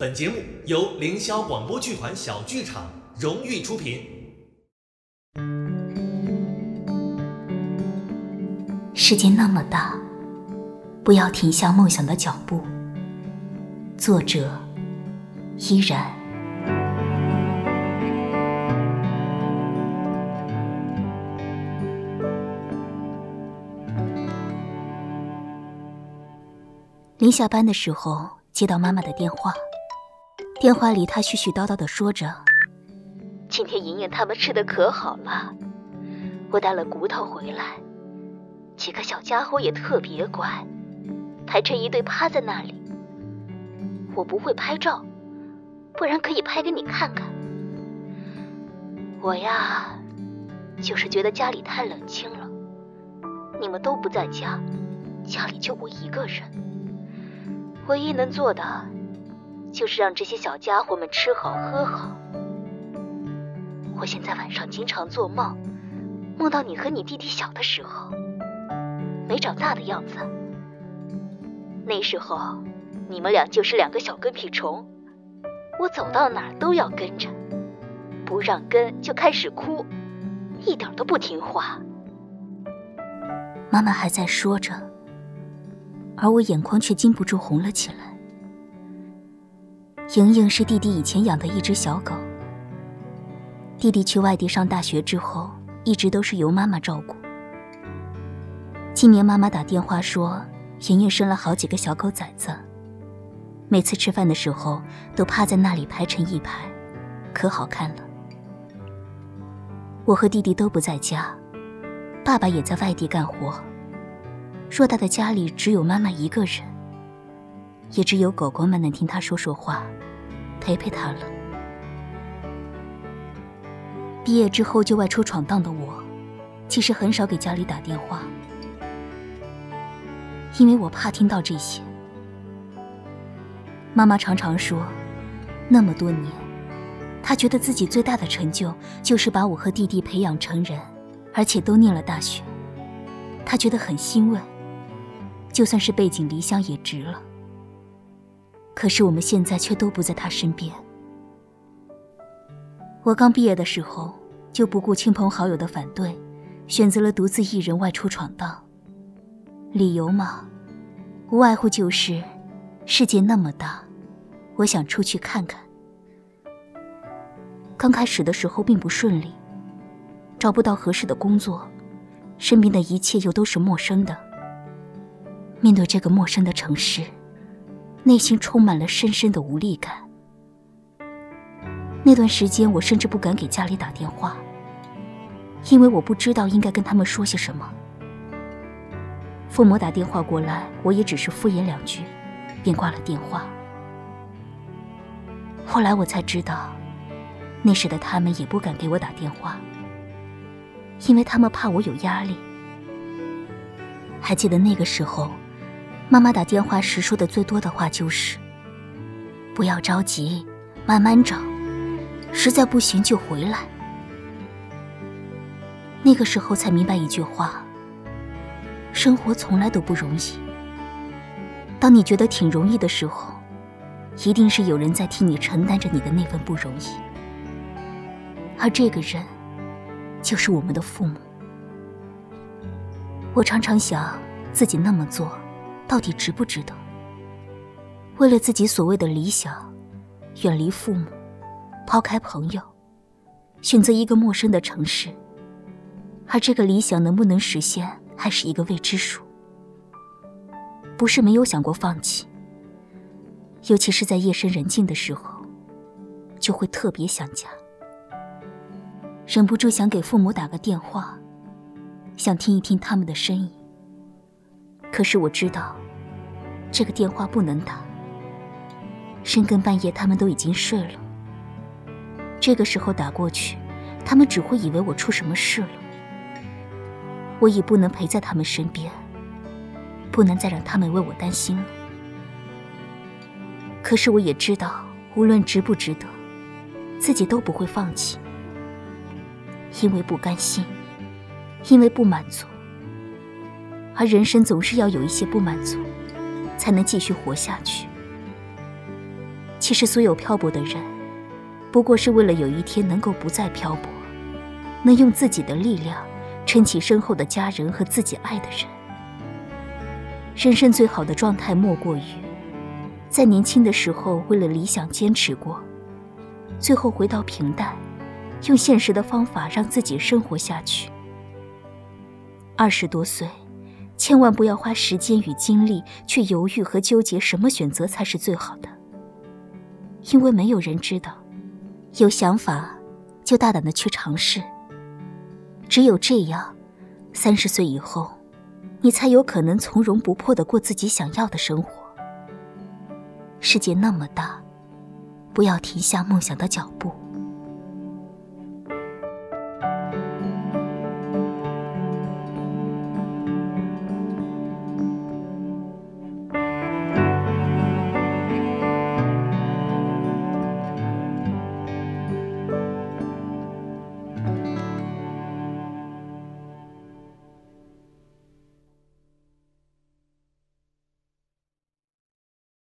本节目由凌霄广播剧团小剧场荣誉出品。世界那么大，不要停下梦想的脚步。作者：依然。临下班的时候，接到妈妈的电话。电话里，他絮絮叨叨的说着：“今天莹莹他们吃的可好了，我带了骨头回来，几个小家伙也特别乖，排成一队趴在那里。我不会拍照，不然可以拍给你看看。我呀，就是觉得家里太冷清了，你们都不在家，家里就我一个人。”唯一能做的，就是让这些小家伙们吃好喝好。我现在晚上经常做梦，梦到你和你弟弟小的时候，没长大的样子。那时候，你们俩就是两个小跟屁虫，我走到哪都要跟着，不让跟就开始哭，一点都不听话。妈妈还在说着。而我眼眶却禁不住红了起来。莹莹是弟弟以前养的一只小狗。弟弟去外地上大学之后，一直都是由妈妈照顾。今年妈妈打电话说，莹莹生了好几个小狗崽子，每次吃饭的时候都趴在那里排成一排，可好看了。我和弟弟都不在家，爸爸也在外地干活。偌大的家里只有妈妈一个人，也只有狗狗们能听他说说话，陪陪他了。毕业之后就外出闯荡的我，其实很少给家里打电话，因为我怕听到这些。妈妈常常说，那么多年，她觉得自己最大的成就就是把我和弟弟培养成人，而且都念了大学，她觉得很欣慰。就算是背井离乡也值了。可是我们现在却都不在他身边。我刚毕业的时候，就不顾亲朋好友的反对，选择了独自一人外出闯荡。理由嘛，无外乎就是世界那么大，我想出去看看。刚开始的时候并不顺利，找不到合适的工作，身边的一切又都是陌生的。面对这个陌生的城市，内心充满了深深的无力感。那段时间，我甚至不敢给家里打电话，因为我不知道应该跟他们说些什么。父母打电话过来，我也只是敷衍两句，便挂了电话。后来我才知道，那时的他们也不敢给我打电话，因为他们怕我有压力。还记得那个时候。妈妈打电话时说的最多的话就是：“不要着急，慢慢找，实在不行就回来。”那个时候才明白一句话：生活从来都不容易。当你觉得挺容易的时候，一定是有人在替你承担着你的那份不容易，而这个人，就是我们的父母。我常常想，自己那么做。到底值不值得？为了自己所谓的理想，远离父母，抛开朋友，选择一个陌生的城市，而这个理想能不能实现，还是一个未知数。不是没有想过放弃，尤其是在夜深人静的时候，就会特别想家，忍不住想给父母打个电话，想听一听他们的声音。可是我知道，这个电话不能打。深更半夜，他们都已经睡了。这个时候打过去，他们只会以为我出什么事了。我已不能陪在他们身边，不能再让他们为我担心了。可是我也知道，无论值不值得，自己都不会放弃，因为不甘心，因为不满足。而人生总是要有一些不满足，才能继续活下去。其实，所有漂泊的人，不过是为了有一天能够不再漂泊，能用自己的力量撑起身后的家人和自己爱的人。人生最好的状态，莫过于在年轻的时候为了理想坚持过，最后回到平淡，用现实的方法让自己生活下去。二十多岁，千万不要花时间与精力去犹豫和纠结什么选择才是最好的。因为没有人知道，有想法就大胆的去尝试。只有这样，三十岁以后，你才有可能从容不迫的过自己想要的生活。世界那么大，不要停下梦想的脚步。